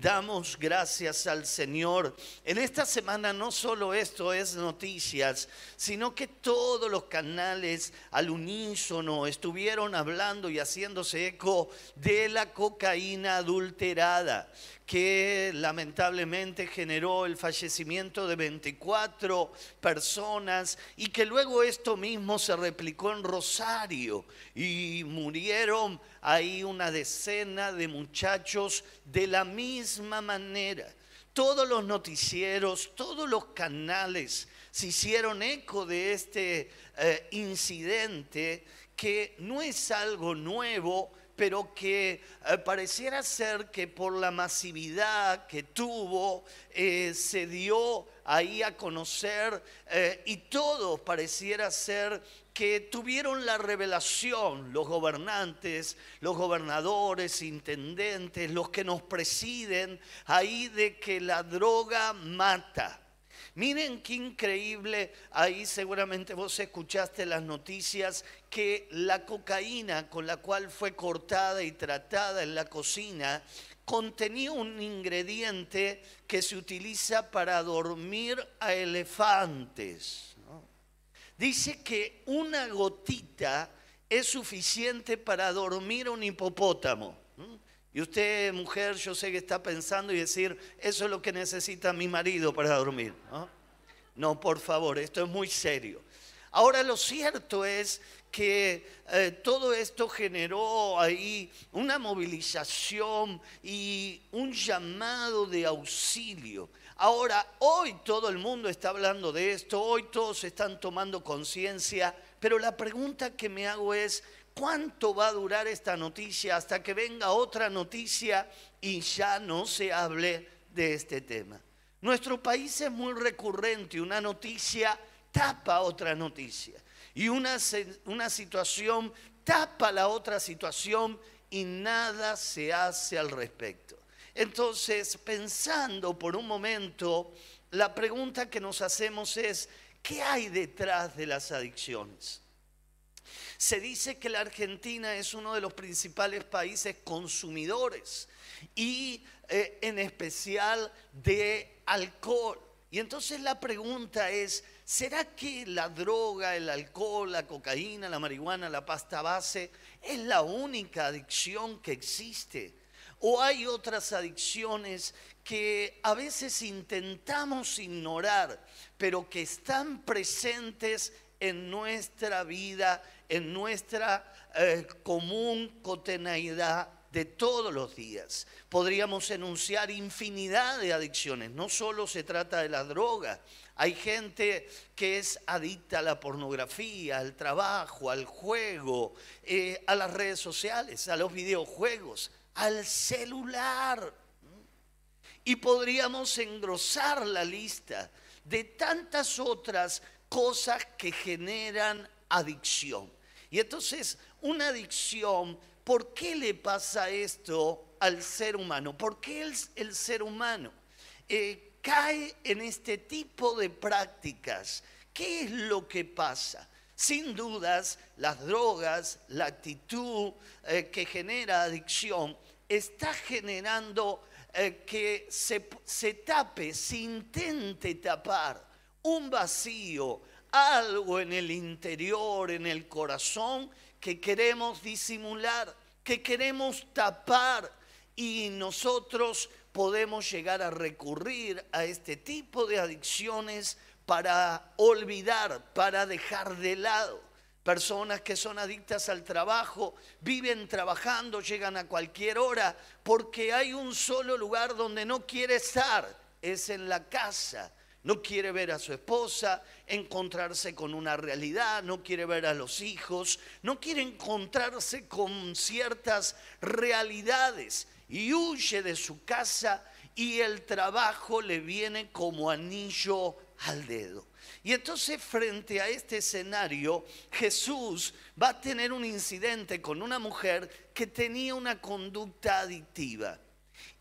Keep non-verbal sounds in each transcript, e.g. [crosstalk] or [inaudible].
damos gracias al Señor. En esta semana no solo esto es noticias, sino que todos los canales al unísono estuvieron hablando y haciéndose eco de la cocaína adulterada que lamentablemente generó el fallecimiento de 24 personas y que luego esto mismo se replicó en Rosario y murieron ahí una decena de muchachos de la misma manera. Todos los noticieros, todos los canales se hicieron eco de este eh, incidente que no es algo nuevo, pero que eh, pareciera ser que por la masividad que tuvo, eh, se dio ahí a conocer eh, y todo pareciera ser que tuvieron la revelación, los gobernantes, los gobernadores, intendentes, los que nos presiden, ahí de que la droga mata Miren qué increíble, ahí seguramente vos escuchaste las noticias que la cocaína con la cual fue cortada y tratada en la cocina contenía un ingrediente que se utiliza para dormir a elefantes. Dice que una gotita es suficiente para dormir a un hipopótamo. Y usted, mujer, yo sé que está pensando y decir, eso es lo que necesita mi marido para dormir. No, por favor, esto es muy serio. Ahora lo cierto es que eh, todo esto generó ahí una movilización y un llamado de auxilio. Ahora, hoy todo el mundo está hablando de esto, hoy todos están tomando conciencia, pero la pregunta que me hago es, ¿Cuánto va a durar esta noticia hasta que venga otra noticia y ya no se hable de este tema? Nuestro país es muy recurrente, una noticia tapa otra noticia y una, una situación tapa la otra situación y nada se hace al respecto. Entonces, pensando por un momento, la pregunta que nos hacemos es, ¿qué hay detrás de las adicciones? Se dice que la Argentina es uno de los principales países consumidores y eh, en especial de alcohol. Y entonces la pregunta es, ¿será que la droga, el alcohol, la cocaína, la marihuana, la pasta base es la única adicción que existe? ¿O hay otras adicciones que a veces intentamos ignorar, pero que están presentes en nuestra vida en nuestra eh, común cotidianidad de todos los días. Podríamos enunciar infinidad de adicciones. No solo se trata de la droga. Hay gente que es adicta a la pornografía, al trabajo, al juego, eh, a las redes sociales, a los videojuegos, al celular. Y podríamos engrosar la lista de tantas otras cosas que generan adicción. Y entonces, una adicción, ¿por qué le pasa esto al ser humano? ¿Por qué el, ser humano eh, cae en este tipo de prácticas? ¿Qué es lo que pasa? Sin dudas, las drogas, la actitud eh, que genera adicción, está generando eh, que se, se tape, se intente tapar un vacío, algo en el interior, en el corazón, que queremos disimular, que queremos tapar y nosotros podemos llegar a recurrir a este tipo de adicciones para olvidar, para dejar de lado. Personas que son adictas al trabajo, viven trabajando, llegan a cualquier hora, porque hay un solo lugar donde no quiere estar, es en la casa no quiere ver a su esposa, encontrarse con una realidad, no quiere ver a los hijos, no quiere encontrarse con ciertas realidades y huye de su casa y el trabajo le viene como anillo al dedo. Y entonces frente a este escenario, Jesús va a tener un incidente con una mujer que tenía una conducta adictiva.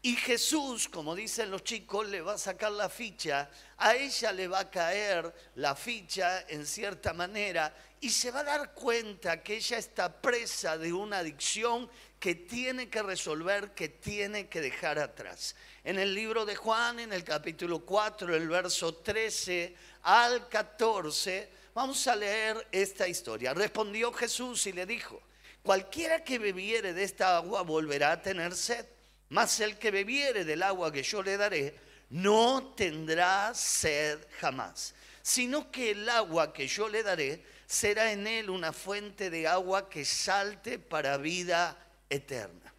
Y Jesús, como dicen los chicos, le va a sacar la ficha, a ella le va a caer la ficha en cierta manera y se va a dar cuenta que ella está presa de una adicción que tiene que resolver, que tiene que dejar atrás. En el libro de Juan, en el capítulo 4, el verso 13 al 14, vamos a leer esta historia. Respondió Jesús y le dijo, cualquiera que bebiere de esta agua volverá a tener sed, mas el que bebiere del agua que yo le daré, no tendrá sed jamás, sino que el agua que yo le daré será en él una fuente de agua que salte para vida eterna.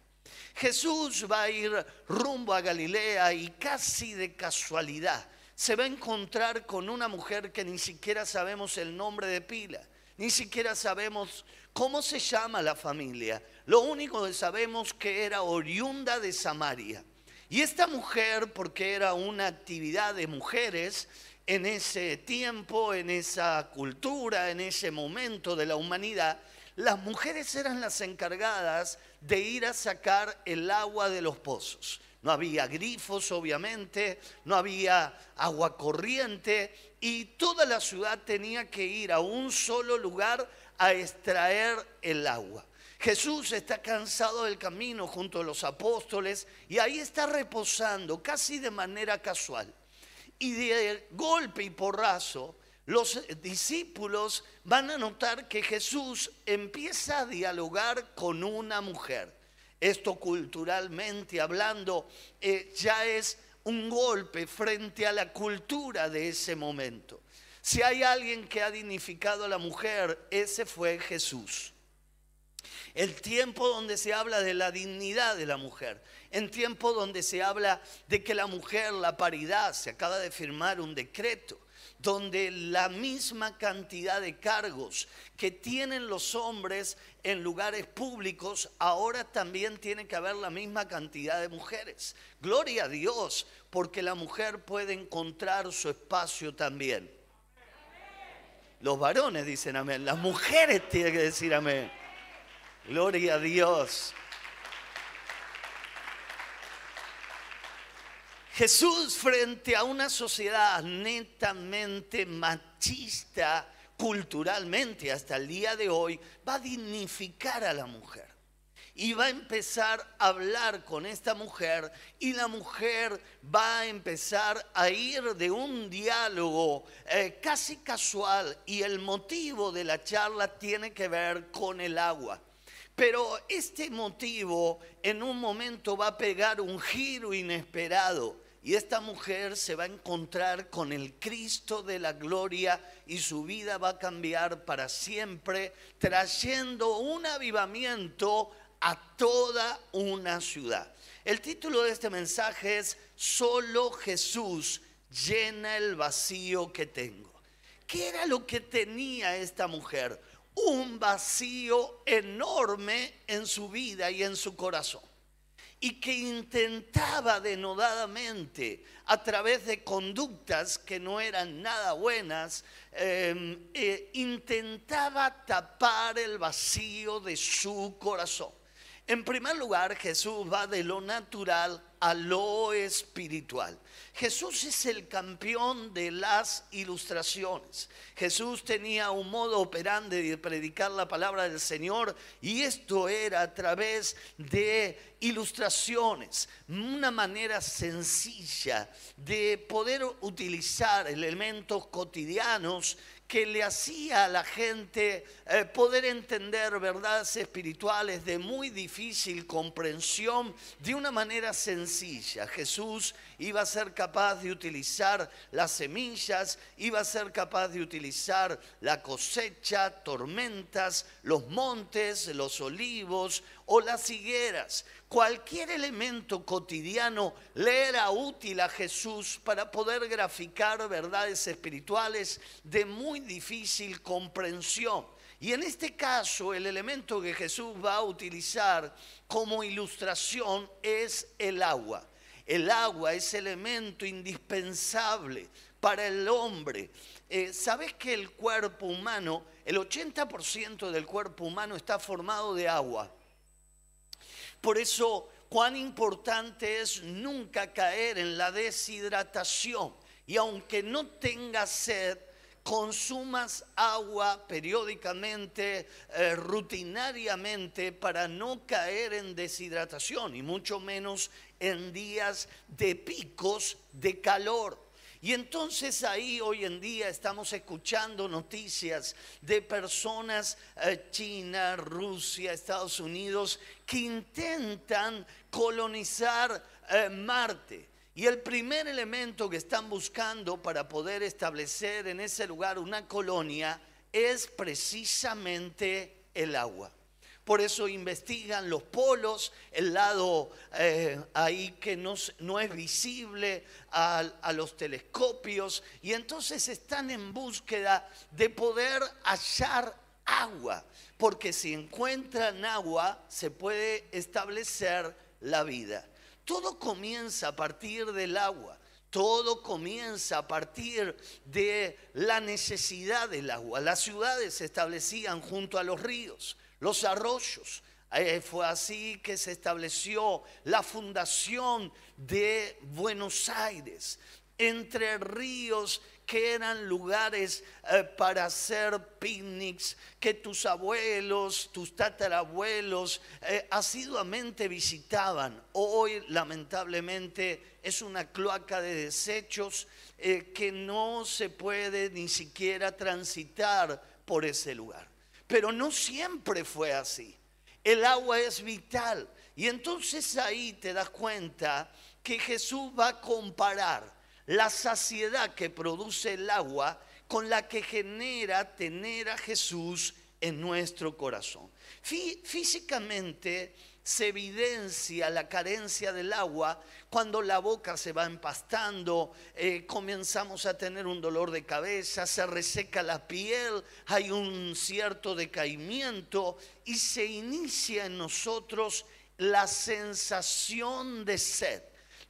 Jesús va a ir rumbo a Galilea y casi de casualidad se va a encontrar con una mujer que ni siquiera sabemos el nombre de pila, ni siquiera sabemos cómo se llama la familia. Lo único que sabemos que era oriunda de Samaria. Y esta mujer, porque era una actividad de mujeres, en ese tiempo, en esa cultura, en ese momento de la humanidad, las mujeres eran las encargadas de ir a sacar el agua de los pozos. No había grifos, obviamente, no había agua corriente y toda la ciudad tenía que ir a un solo lugar a extraer el agua. Jesús está cansado del camino junto a los apóstoles y ahí está reposando casi de manera casual. Y de golpe y porrazo, los discípulos van a notar que Jesús empieza a dialogar con una mujer. Esto culturalmente hablando eh, ya es un golpe frente a la cultura de ese momento. Si hay alguien que ha dignificado a la mujer, ese fue Jesús. El tiempo donde se habla de la dignidad de la mujer, en tiempo donde se habla de que la mujer, la paridad, se acaba de firmar un decreto donde la misma cantidad de cargos que tienen los hombres en lugares públicos, ahora también tiene que haber la misma cantidad de mujeres. Gloria a Dios, porque la mujer puede encontrar su espacio también. Los varones dicen amén, las mujeres tienen que decir amén. Gloria a Dios. Jesús frente a una sociedad netamente machista culturalmente hasta el día de hoy, va a dignificar a la mujer. Y va a empezar a hablar con esta mujer y la mujer va a empezar a ir de un diálogo eh, casi casual y el motivo de la charla tiene que ver con el agua. Pero este motivo en un momento va a pegar un giro inesperado y esta mujer se va a encontrar con el Cristo de la gloria y su vida va a cambiar para siempre, trayendo un avivamiento a toda una ciudad. El título de este mensaje es Solo Jesús llena el vacío que tengo. ¿Qué era lo que tenía esta mujer? Un vacío enorme en su vida y en su corazón y que intentaba denodadamente a través de conductas que no eran nada buenas, em, eh, intentaba tapar el vacío de su corazón. En primer lugar, Jesús va de lo natural a lo espiritual. Jesús es el campeón de las ilustraciones. Jesús tenía un modo operante de predicar la palabra del Señor y esto era a través de ilustraciones, una manera sencilla de poder utilizar elementos cotidianos que le hacía a la gente eh, poder entender verdades espirituales de muy difícil comprensión de una manera sencilla. Jesús iba a ser capaz de utilizar las semillas, iba a ser capaz de utilizar la cosecha, tormentas, los montes, los olivos o las higueras. Cualquier elemento cotidiano le era útil a Jesús para poder graficar verdades espirituales de muy difícil comprensión. Y en este caso, el elemento que Jesús va a utilizar como ilustración es el agua. El agua es elemento indispensable para el hombre. Eh, ¿Sabes que el cuerpo humano, el 80% del cuerpo humano está formado de agua? Por eso, cuán importante es nunca caer en la deshidratación. Y aunque no tenga sed, consumas agua periódicamente, eh, rutinariamente, para no caer en deshidratación y mucho menos en días de picos de calor. Y entonces ahí hoy en día estamos escuchando noticias de personas, eh, China, Rusia, Estados Unidos, que intentan colonizar eh, Marte. Y el primer elemento que están buscando para poder establecer en ese lugar una colonia es precisamente el agua. Por eso investigan los polos, el lado eh, ahí que no, es visible a, a los telescopios, y entonces están en búsqueda de poder hallar agua, porque si encuentran agua se puede establecer la vida. Todo comienza a partir del agua. Todo comienza a partir de la necesidad del agua. Las ciudades se establecían junto a los ríos los arroyos. Eh, fue así que se estableció la fundación de Buenos Aires, entre ríos que eran lugares eh, para hacer picnics, que tus abuelos, tus tatarabuelos eh, asiduamente visitaban. Hoy, lamentablemente, es una cloaca de desechos que no se puede ni siquiera transitar por ese lugar. Pero no siempre fue así. El agua es vital. Y entonces ahí te das cuenta que Jesús va a comparar la saciedad que produce el agua con la que genera tener a Jesús en nuestro corazón. Físicamente se evidencia la carencia del agua cuando la boca se va empastando, eh, comenzamos a tener un dolor de cabeza, se reseca la piel, hay un cierto decaimiento y se inicia en nosotros la sensación de sed.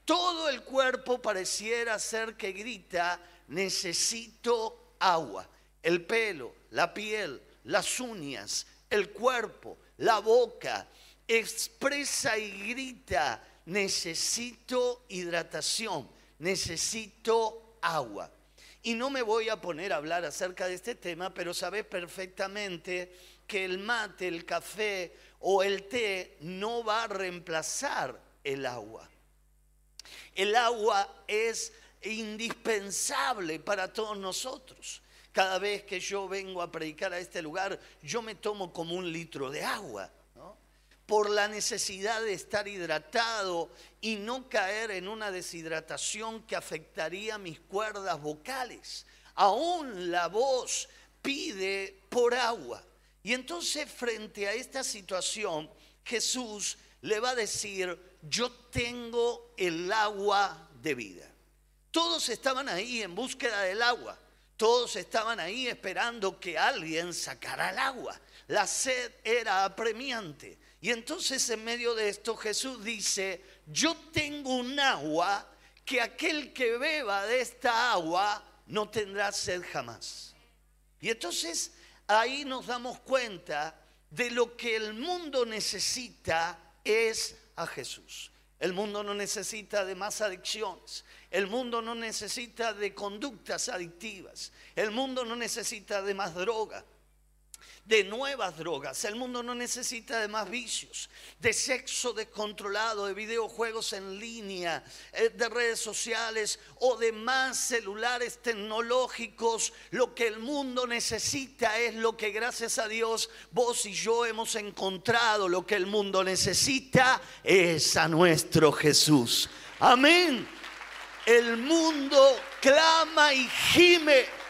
Todo el cuerpo pareciera ser que grita, necesito agua. El pelo, la piel, las uñas, el cuerpo, la boca, expresa y grita, necesito hidratación, necesito agua. Y no me voy a poner a hablar acerca de este tema, pero sabes perfectamente que el mate, el café o el té no va a reemplazar el agua. El agua es indispensable para todos nosotros. Cada vez que yo vengo a predicar a este lugar, yo me tomo como un litro de agua por la necesidad de estar hidratado y no caer en una deshidratación que afectaría mis cuerdas vocales. Aún la voz pide por agua. Y entonces frente a esta situación, Jesús le va a decir, yo tengo el agua de vida. Todos estaban ahí en búsqueda del agua. Todos estaban ahí esperando que alguien sacara el agua. La sed era apremiante. Y entonces en medio de esto Jesús dice, yo tengo un agua que aquel que beba de esta agua no tendrá sed jamás. Y entonces ahí nos damos cuenta de lo que el mundo necesita es a Jesús. El mundo no necesita de más adicciones. El mundo no necesita de conductas adictivas. El mundo no necesita de más droga de nuevas drogas. El mundo no necesita de más vicios, de sexo descontrolado, de videojuegos en línea, eh, de redes sociales o de más celulares tecnológicos. Lo que el mundo necesita es lo que gracias a Dios vos y yo hemos encontrado. Lo que el mundo necesita es a nuestro Jesús. Amén. El mundo clama y gime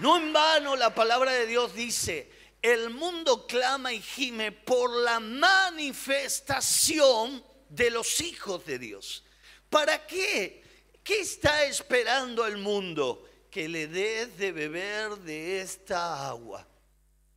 no en vano la palabra de Dios dice, el mundo clama y gime por la manifestación de los hijos de Dios. ¿Para qué? ¿Qué está esperando el mundo? Que le des de beber de esta agua.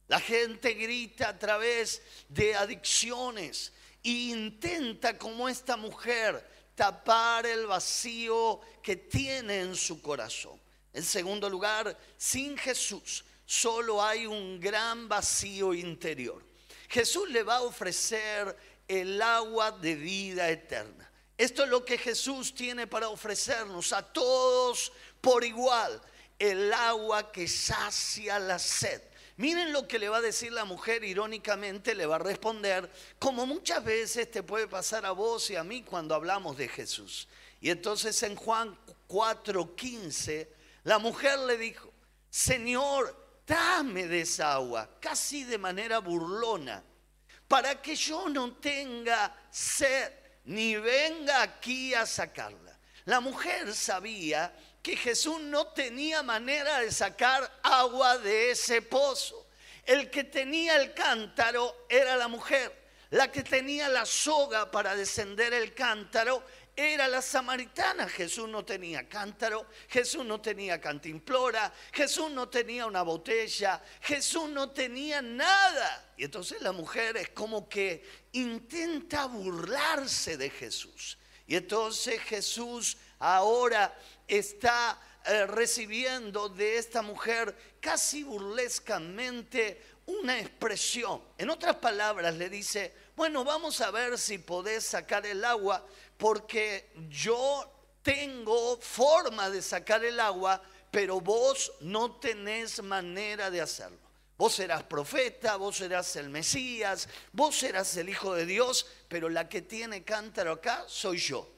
La gente grita a través de adicciones e intenta, como esta mujer, tapar el vacío que tiene en su corazón. En segundo lugar, sin Jesús solo hay un gran vacío interior. Jesús le va a ofrecer el agua de vida eterna. Esto es lo que Jesús tiene para ofrecernos a todos por igual el agua que sacia la sed. Miren lo que le va a decir la mujer, irónicamente le va a responder, como muchas veces te puede pasar a vos y a mí cuando hablamos de Jesús. Y entonces en Juan 4:15, la mujer le dijo, Señor, dame de esa agua, casi de manera burlona, para que yo no tenga sed ni venga aquí a sacarla. La mujer sabía que Jesús no tenía manera de sacar agua de ese pozo. El que tenía el cántaro era la mujer. La que tenía la soga para descender el cántaro era la samaritana. Jesús no tenía cántaro, Jesús no tenía cantimplora, Jesús no tenía una botella, Jesús no tenía nada. Y entonces la mujer es como que intenta burlarse de Jesús. Y entonces Jesús ahora está eh, recibiendo de esta mujer casi burlescamente una expresión. En otras palabras le dice, bueno, vamos a ver si podés sacar el agua porque yo tengo forma de sacar el agua, pero vos no tenés manera de hacerlo. Vos serás profeta, vos serás el Mesías, vos serás el Hijo de Dios, pero la que tiene cántaro acá soy yo.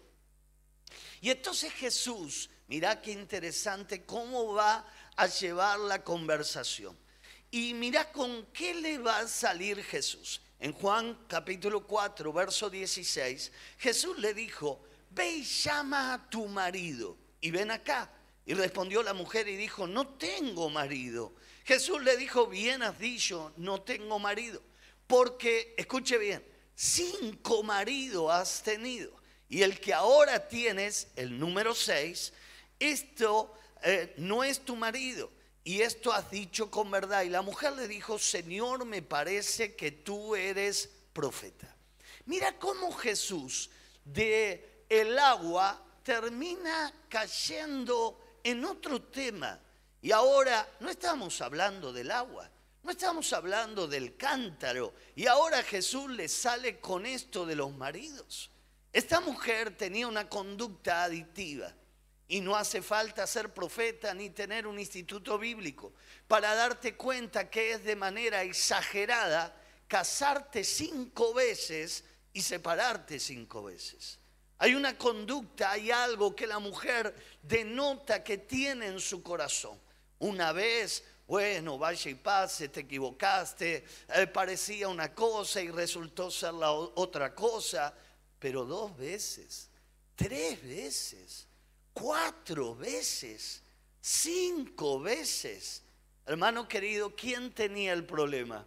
Y entonces Jesús, mira qué interesante cómo va a llevar la conversación. Y mira con qué le va a salir Jesús. En Juan capítulo 4, verso 16, Jesús le dijo, ve y llama a tu marido y ven acá. Y respondió la mujer y dijo, no tengo marido. Jesús le dijo, bien has dicho, no tengo marido. Porque, escuche bien, cinco maridos has tenido. Y el que ahora tienes, el número 6, esto eh, no es tu marido y esto has dicho con verdad. Y la mujer le dijo, Señor, me parece que tú eres profeta. Mira cómo Jesús de el agua termina cayendo en otro tema. Y ahora no estamos hablando del agua, no estamos hablando del cántaro. Y ahora Jesús le sale con esto de los maridos. Esta mujer tenía una conducta adictiva. Y no hace falta ser profeta ni tener un instituto bíblico para darte cuenta que es de manera exagerada casarte cinco veces y separarte cinco veces. Hay una conducta, hay algo que la mujer denota que tiene en su corazón. Una vez, bueno, vaya y pase, te equivocaste, eh, parecía una cosa y resultó ser la otra cosa, pero dos veces, tres veces cuatro veces, cinco veces. Hermano querido, ¿quién tenía el problema?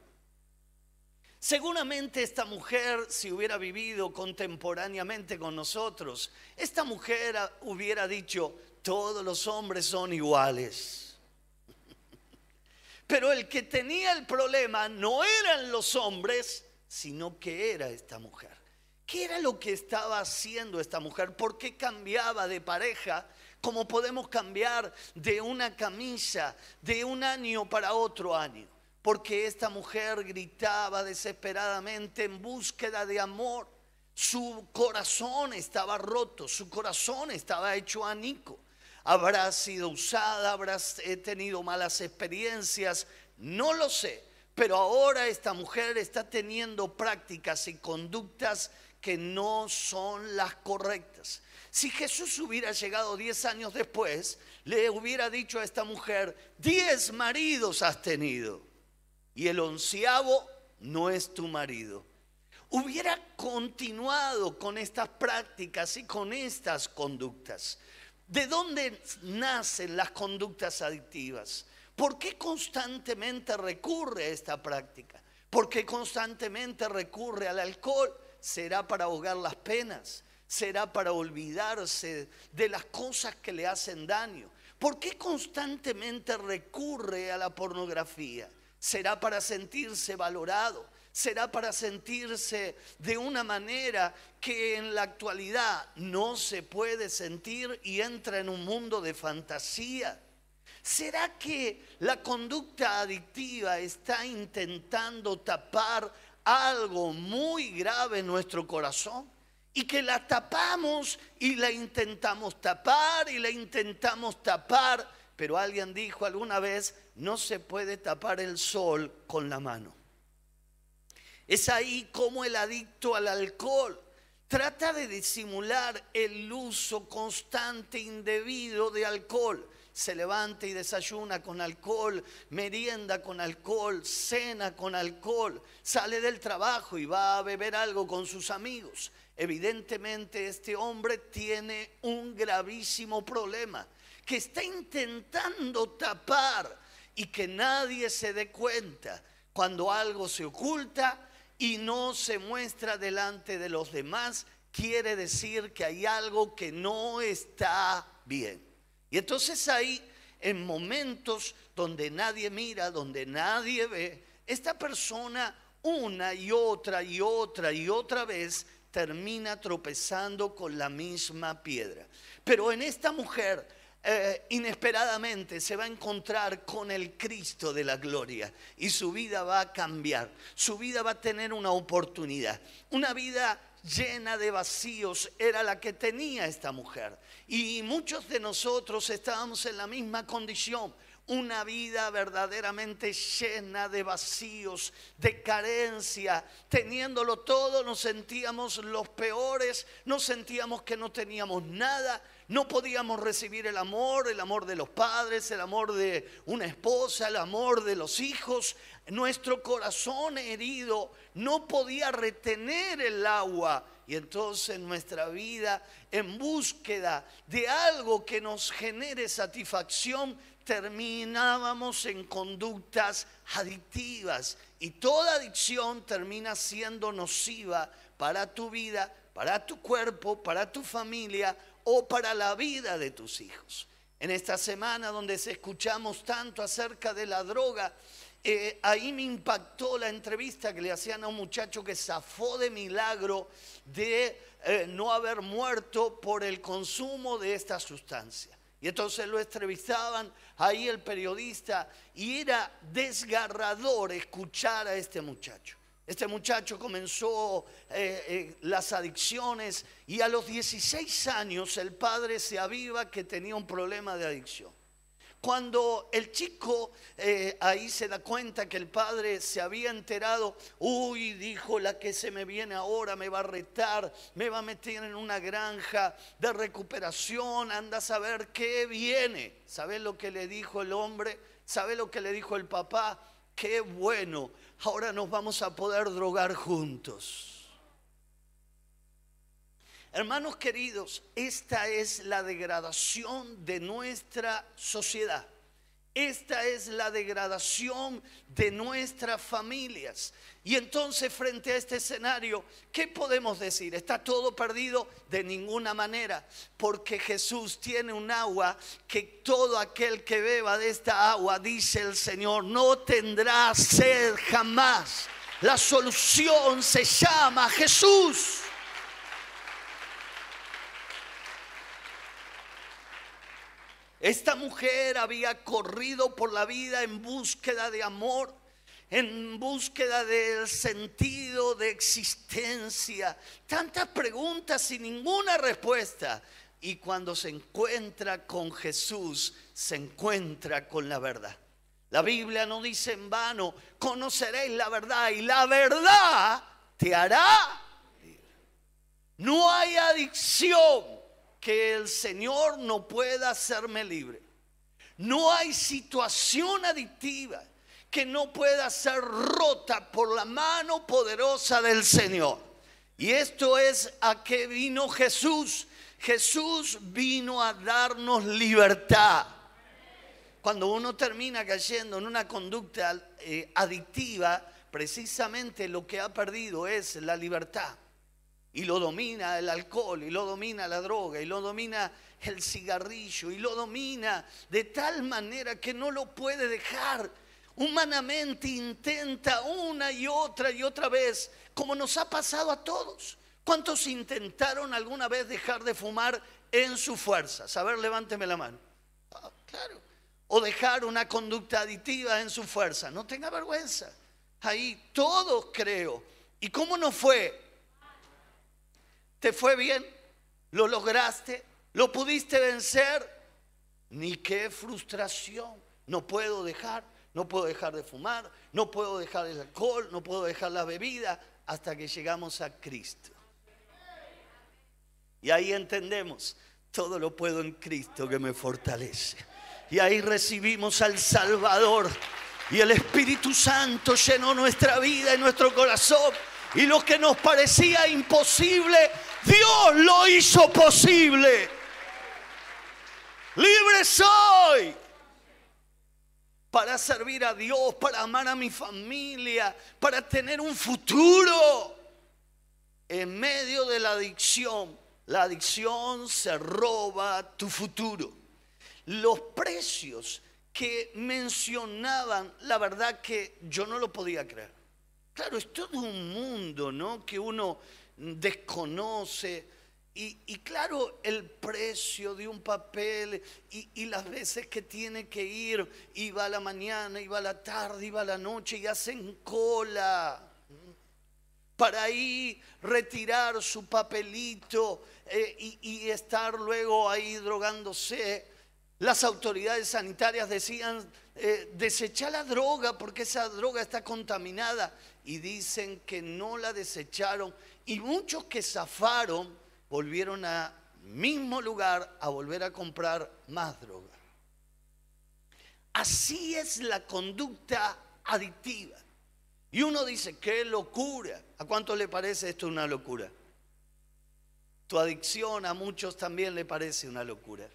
Seguramente esta mujer, si hubiera vivido contemporáneamente con nosotros, esta mujer hubiera dicho, todos los hombres son iguales. [laughs] Pero el que tenía el problema no eran los hombres, sino que era esta mujer. ¿Qué era lo que estaba haciendo esta mujer? ¿Por qué cambiaba de pareja? Como podemos cambiar de una camisa de un año para otro año. Porque esta mujer gritaba desesperadamente en búsqueda de amor. Su corazón estaba roto, su corazón estaba hecho anico. Habrá sido usada, habrá tenido malas experiencias, no lo sé. Pero ahora esta mujer está teniendo prácticas y conductas que no son las correctas. Si Jesús hubiera llegado diez años después, le hubiera dicho a esta mujer, diez maridos has tenido y el onceavo no es tu marido. Hubiera continuado con estas prácticas y con estas conductas. ¿De dónde nacen las conductas adictivas? ¿Por qué constantemente recurre a esta práctica? ¿Por qué constantemente recurre al alcohol? Será para ahogar las penas, será para olvidarse de las cosas que le hacen daño. ¿Por qué constantemente recurre a la pornografía? ¿Será para sentirse valorado? ¿Será para sentirse de una manera que en la actualidad no se puede sentir y entra en un mundo de fantasía? ¿Será que la conducta adictiva está intentando tapar algo muy grave en nuestro corazón. y que la tapamos y la intentamos tapar y la intentamos tapar, pero alguien dijo alguna vez, no se puede tapar el sol con la mano. Es ahí como el adicto al alcohol trata de disimular el uso constante, indebido de alcohol. Se levanta y desayuna con alcohol, merienda con alcohol, cena con alcohol, sale del trabajo y va a beber algo con sus amigos. Evidentemente este hombre tiene un gravísimo problema que está intentando tapar y que nadie se dé cuenta. Cuando algo se oculta, y no se muestra delante de los demás, quiere decir que hay algo que no está bien. Y entonces ahí, en momentos donde nadie mira, donde nadie ve, esta persona una y otra y otra y otra vez termina tropezando con la misma piedra. Pero en esta mujer eh, inesperadamente se va a encontrar con el Cristo de la gloria y su vida va a cambiar, su vida va a tener una oportunidad, una vida llena de vacíos era la que tenía esta mujer. Y muchos de nosotros estábamos en la misma condición una vida verdaderamente llena de vacíos, de carencia. Teniéndolo todo, nos sentíamos los peores, nos sentíamos que no teníamos nada, no podíamos recibir el amor, el amor de los padres, el amor de una esposa, el amor de los hijos. Nuestro corazón herido no podía retener el agua. Y entonces nuestra vida, en búsqueda de algo que nos genere satisfacción, terminábamos en conductas adictivas. Y toda adicción termina siendo nociva para tu vida, para tu cuerpo, para tu familia o para la vida de tus hijos. En esta semana donde se escuchamos tanto acerca de la droga, eh, ahí me impactó la entrevista que le hacían a un muchacho que zafó de milagro de eh, no haber muerto por el consumo de esta sustancia. Y entonces lo entrevistaban ahí el periodista y era desgarrador escuchar a este muchacho. Este muchacho comenzó eh, las adicciones y a los 16 años el padre se aviva que tenía un problema de adicción. Cuando el chico eh, ahí se da cuenta que el padre se había enterado, uy, dijo, la que se me viene ahora me va a retar, me va a meter en una granja de recuperación, anda a saber qué viene. ¿Sabe lo que le dijo el hombre? ¿Sabe lo que le dijo el papá? Qué bueno ahora nos vamos a poder drogar juntos. Hermanos queridos, esta es la degradación de nuestra sociedad. Esta es la degradación de nuestras familias. Y entonces frente a este escenario, ¿qué podemos decir? ¿Está todo perdido? De ninguna manera, porque Jesús tiene un agua que todo aquel que beba de esta agua, dice el Señor, no tendrá sed jamás. La solución se llama Jesús. Esta mujer había corrido por la vida en búsqueda de amor, en búsqueda del sentido de existencia. Tantas preguntas y ninguna respuesta. Y cuando se encuentra con Jesús, se encuentra con la verdad. La Biblia no dice en vano, conoceréis la verdad y la verdad te hará. No hay adicción que el Señor no pueda hacerme libre. No hay situación adictiva que no pueda ser rota por la mano poderosa del Señor. Y esto es a que vino Jesús. Jesús vino a darnos libertad. Cuando uno termina cayendo en una conducta eh, adictiva, precisamente lo que ha perdido es la libertad y lo domina el alcohol, y lo domina la droga, y lo domina el cigarrillo, y lo domina de tal manera que no lo puede dejar. Humanamente intenta una y otra y otra vez, como nos ha pasado a todos. ¿Cuántos intentaron alguna vez dejar de fumar en su fuerza? A ver, levánteme la mano. Ah, claro. O dejar una conducta aditiva en su fuerza. No tenga vergüenza. Ahí todos creo. ¿Y cómo no fue? ¿Te fue bien? ¿Lo lograste? ¿Lo pudiste vencer? Ni qué frustración. No puedo dejar, no puedo dejar de fumar, no puedo dejar el alcohol, no puedo dejar la bebida hasta que llegamos a Cristo. Y ahí entendemos, todo lo puedo en Cristo que me fortalece. Y ahí recibimos al Salvador. Y el Espíritu Santo llenó nuestra vida y nuestro corazón. Y lo que nos parecía imposible, Dios lo hizo posible. Libre soy para servir a Dios, para amar a mi familia, para tener un futuro. En medio de la adicción, la adicción se roba tu futuro. Los precios que mencionaban, la verdad que yo no lo podía creer. Claro, es todo un mundo, ¿no? Que uno desconoce. Y, claro, el precio de un papel y, las veces que tiene que ir, va a la mañana, va a la tarde, va a la noche, y hacen cola para ahí retirar su papelito eh, y, y estar luego ahí drogándose. Las autoridades sanitarias decían, eh, desecha la droga porque esa droga está contaminada. Y dicen que no la desecharon. Y muchos que zafaron volvieron al mismo lugar a volver a comprar más droga. Así es la conducta adictiva. Y uno dice, qué locura. ¿A cuánto le parece esto una locura? Tu adicción a muchos también le parece una locura.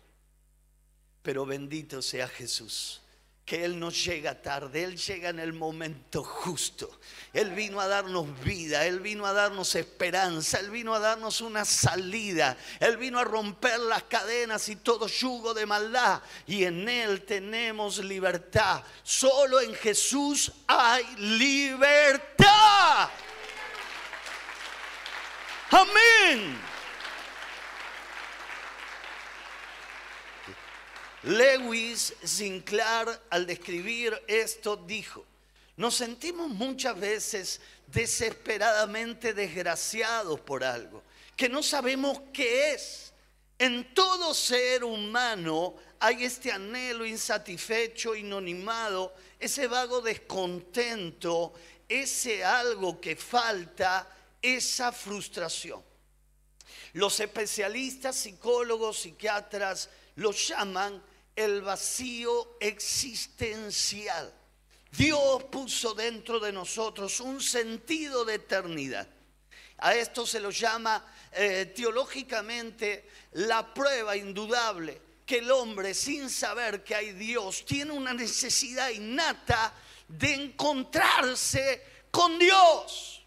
Pero bendito sea Jesús que Él no llega tarde, Él llega en el momento justo. Él vino a darnos vida, Él vino a darnos esperanza, Él vino a darnos una salida, Él vino a romper las cadenas y todo yugo de maldad. Y en Él tenemos libertad. Solo en Jesús hay libertad. Amén. Lewis Sinclair al describir esto dijo, nos sentimos muchas veces desesperadamente desgraciados por algo, que no sabemos qué es. En todo ser humano hay este anhelo insatisfecho, inanimado, ese vago descontento, ese algo que falta, esa frustración. Los especialistas, psicólogos, psiquiatras, lo llaman el vacío existencial. Dios puso dentro de nosotros un sentido de eternidad. A esto se lo llama eh, teológicamente la prueba indudable que el hombre sin saber que hay Dios tiene una necesidad innata de encontrarse con Dios.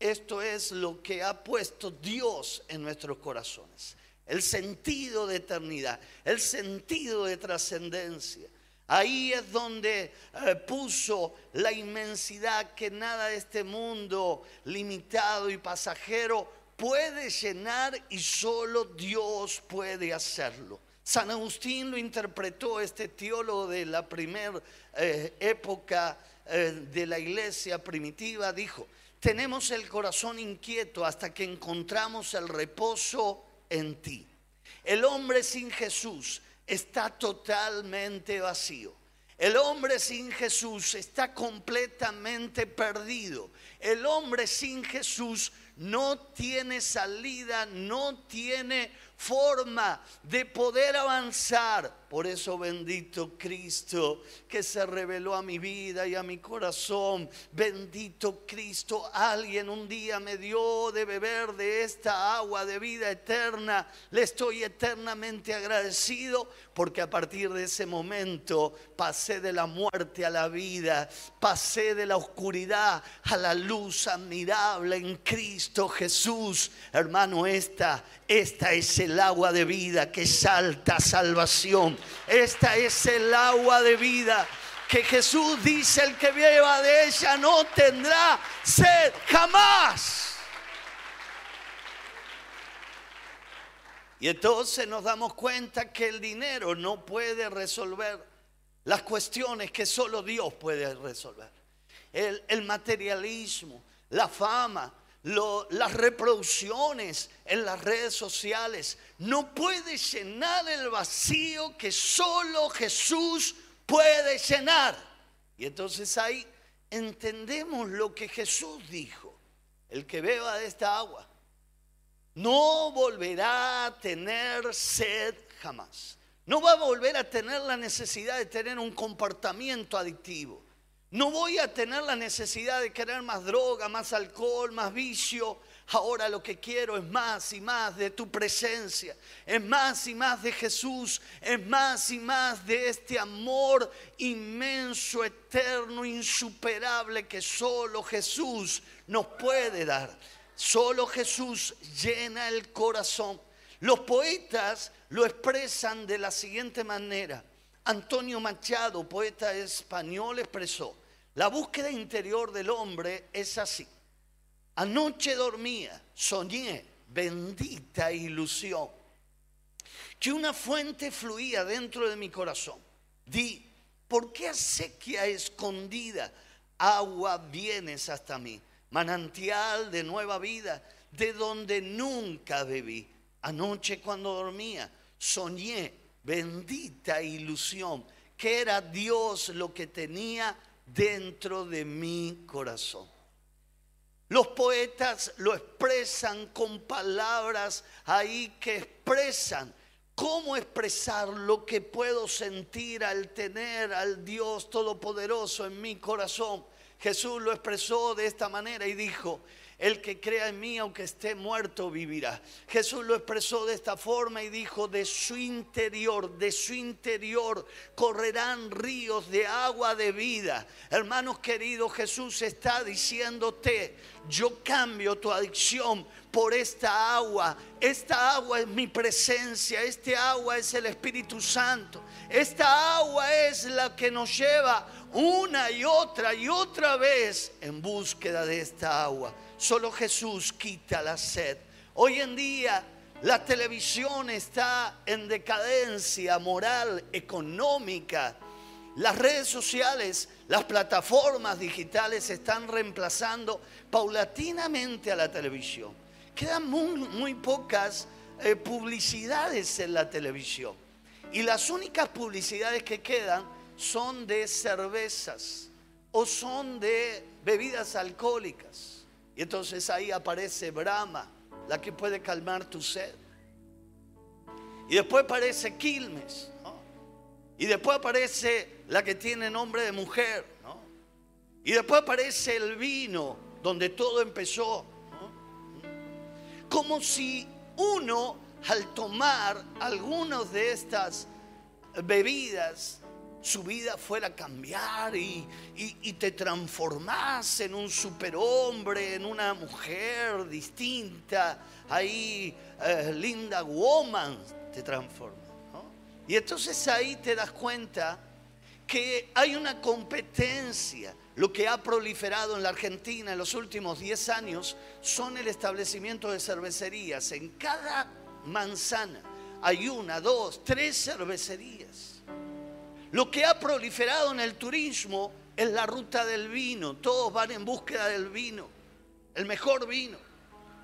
Esto es lo que ha puesto Dios en nuestros corazones el sentido de eternidad, el sentido de trascendencia. Ahí es donde eh, puso la inmensidad que nada de este mundo limitado y pasajero puede llenar y solo Dios puede hacerlo. San Agustín lo interpretó, este teólogo de la primera eh, época eh, de la iglesia primitiva, dijo, tenemos el corazón inquieto hasta que encontramos el reposo en ti. El hombre sin Jesús está totalmente vacío. El hombre sin Jesús está completamente perdido. El hombre sin Jesús no tiene salida, no tiene forma de poder avanzar. Por eso bendito Cristo que se reveló a mi vida y a mi corazón. Bendito Cristo, alguien un día me dio de beber de esta agua de vida eterna. Le estoy eternamente agradecido porque a partir de ese momento pasé de la muerte a la vida, pasé de la oscuridad a la luz admirable en Cristo Jesús. Hermano, esta, esta es el agua de vida que salta salvación. Esta es el agua de vida que Jesús dice, el que beba de ella no tendrá sed jamás. Y entonces nos damos cuenta que el dinero no puede resolver las cuestiones que solo Dios puede resolver. El, el materialismo, la fama, las reproducciones en las redes sociales no puede llenar el vacío que solo Jesús puede llenar. Y entonces ahí entendemos lo que Jesús dijo. El que beba de esta agua no volverá a tener sed jamás. No va a volver a tener la necesidad de tener un comportamiento adictivo. No voy a tener la necesidad de querer más droga, más alcohol, más vicio. Ahora lo que quiero es más y más de tu presencia, es más y más de Jesús, es más y más de este amor inmenso, eterno, insuperable que solo Jesús nos puede dar. Solo Jesús llena el corazón. Los poetas lo expresan de la siguiente manera. Antonio Machado, poeta español, expresó, la búsqueda interior del hombre es así. Anoche dormía, soñé, bendita ilusión, que una fuente fluía dentro de mi corazón. Di, ¿por qué acequia escondida agua vienes hasta mí? Manantial de nueva vida, de donde nunca bebí. Anoche cuando dormía, soñé bendita ilusión, que era Dios lo que tenía dentro de mi corazón. Los poetas lo expresan con palabras ahí que expresan cómo expresar lo que puedo sentir al tener al Dios Todopoderoso en mi corazón. Jesús lo expresó de esta manera y dijo, el que crea en mí, aunque esté muerto, vivirá. Jesús lo expresó de esta forma y dijo, de su interior, de su interior correrán ríos de agua de vida. Hermanos queridos, Jesús está diciéndote, yo cambio tu adicción por esta agua. Esta agua es mi presencia, este agua es el Espíritu Santo. Esta agua es la que nos lleva una y otra y otra vez en búsqueda de esta agua. Solo Jesús quita la sed. Hoy en día la televisión está en decadencia moral, económica. Las redes sociales, las plataformas digitales están reemplazando paulatinamente a la televisión. Quedan muy, pocas eh, publicidades en la televisión. Y las únicas publicidades que quedan son de cervezas o son de bebidas alcohólicas. Y entonces ahí aparece Brahma, la que puede calmar tu sed. Y después aparece Quilmes. Y después aparece la que tiene nombre de mujer. Y después aparece el vino, donde todo empezó. Como si uno, al tomar algunas de estas bebidas, su vida fuera a cambiar y, te transformas en un superhombre, en una mujer distinta, ahí eh, linda woman te transforma. Y entonces ahí te das cuenta que hay una competencia. Lo que ha proliferado en la Argentina en los últimos 10 años son el establecimiento de cervecerías. En cada manzana hay una, dos, tres cervecerías. Lo que ha proliferado en el turismo es la ruta del vino. Todos van en búsqueda del vino, el mejor vino,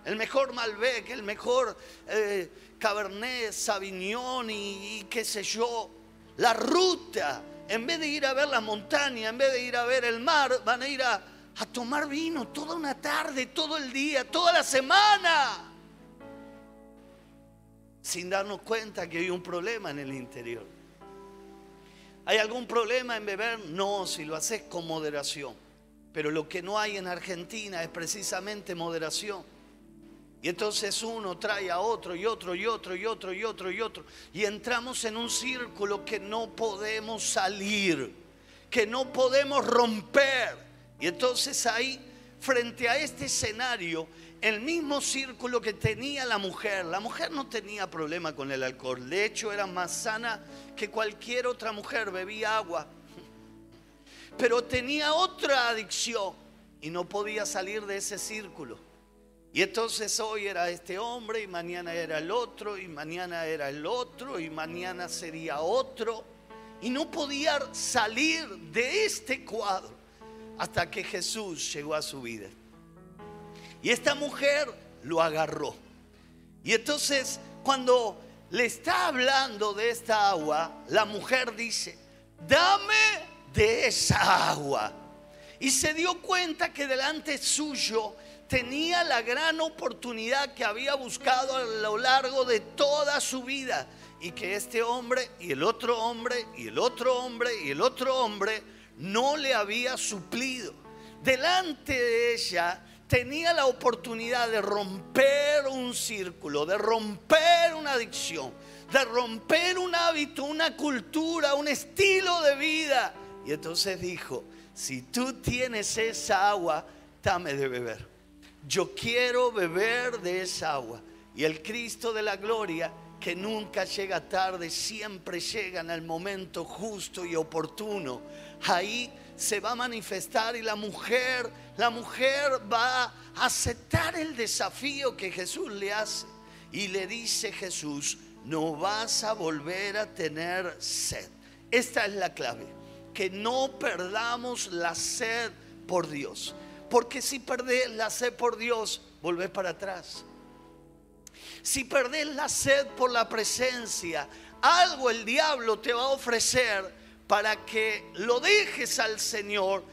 el mejor Malbec, el mejor eh, Cabernet Sauvignon y, qué sé yo. La ruta, en vez de ir a ver la montaña, en vez de ir a ver el mar, van a ir a, a tomar vino toda una tarde, todo el día, toda la semana. Sin darnos cuenta que hay un problema en el interior. ¿Hay algún problema en beber? No, si lo haces con moderación. Pero lo que no hay en Argentina es precisamente moderación. Y entonces uno trae a otro y otro y otro y otro y otro y otro. Y entramos en un círculo que no podemos salir, que no podemos romper. Y entonces ahí, frente a este escenario, el mismo círculo que tenía la mujer. La mujer no tenía problema con el alcohol. De hecho, era más sana que cualquier otra mujer. Bebía agua. Pero tenía otra adicción y no podía salir de ese círculo. Y entonces hoy era este hombre y mañana era el otro y mañana era el otro y mañana sería otro. Y no podía salir de este cuadro hasta que Jesús llegó a su vida. Y esta mujer lo agarró. Y entonces cuando le está hablando de esta agua, la mujer dice, dame de esa agua. Y se dio cuenta que delante suyo tenía la gran oportunidad que había buscado a lo largo de toda su vida. Y que este hombre y el otro hombre y el otro hombre y el otro hombre no le había suplido. Delante de ella tenía la oportunidad de romper un círculo, de romper una adicción, de romper un hábito, una cultura, un estilo de vida. Y entonces dijo, si tú tienes esa agua, dame de beber. Yo quiero beber de esa agua. Y el Cristo de la gloria, que nunca llega tarde, siempre llega en el momento justo y oportuno. Ahí se va a manifestar y la mujer, la mujer va a aceptar el desafío que Jesús le hace. Y le dice Jesús, no vas a volver a tener sed. Esta es la clave, que no perdamos la sed por Dios. Porque si perdés la sed por Dios, volvés para atrás. Si perdés la sed por la presencia, algo el diablo te va a ofrecer para que lo dejes al Señor,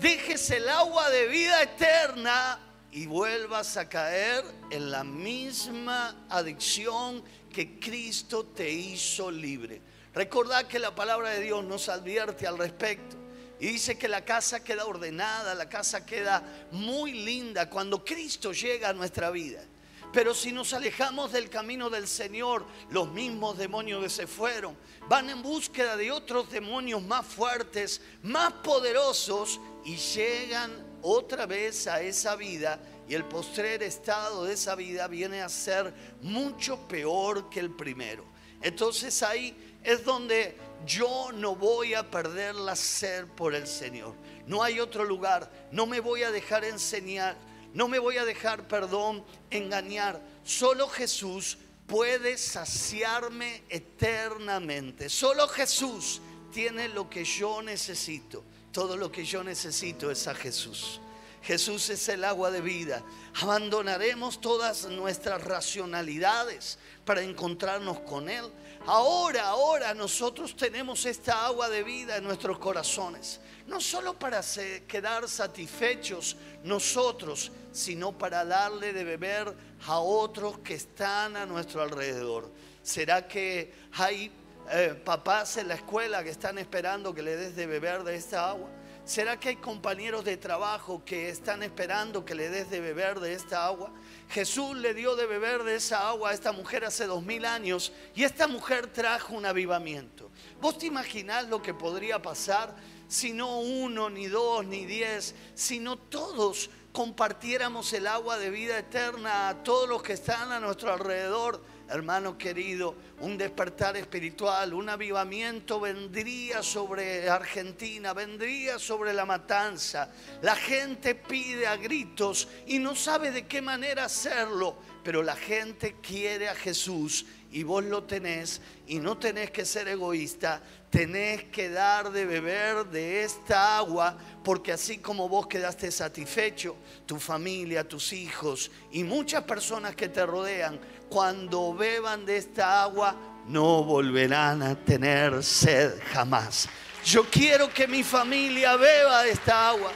dejes el agua de vida eterna y vuelvas a caer en la misma adicción que Cristo te hizo libre. Recordad que la palabra de Dios nos advierte al respecto. Y dice que la casa queda ordenada, la casa queda muy linda cuando Cristo llega a nuestra vida. Pero si nos alejamos del camino del Señor, los mismos demonios que se fueron van en búsqueda de otros demonios más fuertes, más poderosos y llegan otra vez a esa vida y el postrer estado de esa vida viene a ser mucho peor que el primero. Entonces ahí es donde yo no voy a perder la sed por el Señor. No hay otro lugar, no me voy a dejar enseñar no me voy a dejar, perdón, engañar. Solo Jesús puede saciarme eternamente. Solo Jesús tiene lo que yo necesito. Todo lo que yo necesito es a Jesús. Jesús es el agua de vida. Abandonaremos todas nuestras racionalidades para encontrarnos con Él. Ahora, ahora nosotros tenemos esta agua de vida en nuestros corazones. No solo para quedar satisfechos nosotros, sino para darle de beber a otros que están a nuestro alrededor. ¿Será que hay eh, papás en la escuela que están esperando que le des de beber de esta agua? ¿Será que hay compañeros de trabajo que están esperando que le des de beber de esta agua? Jesús le dio de beber de esa agua a esta mujer hace dos mil años y esta mujer trajo un avivamiento. ¿Vos te imaginás lo que podría pasar si no uno, ni dos, ni diez, sino todos compartiéramos el agua de vida eterna a todos los que están a nuestro alrededor, hermano querido, un despertar espiritual, un avivamiento vendría sobre Argentina, vendría sobre la matanza. La gente pide a gritos y no sabe de qué manera hacerlo, pero la gente quiere a Jesús y vos lo tenés y no tenés que ser egoísta, tenés que dar de beber de esta agua, porque así como vos quedaste satisfecho, tu familia, tus hijos y muchas personas que te rodean, cuando beban de esta agua, no volverán a tener sed jamás. Yo quiero que mi familia beba de esta agua.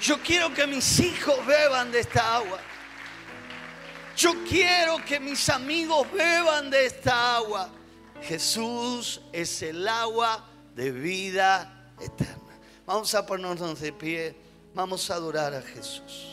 Yo quiero que mis hijos beban de esta agua. Yo quiero que mis amigos beban de esta agua. Jesús es el agua de vida eterna. Vamos a ponernos de pie, vamos a adorar a Jesús.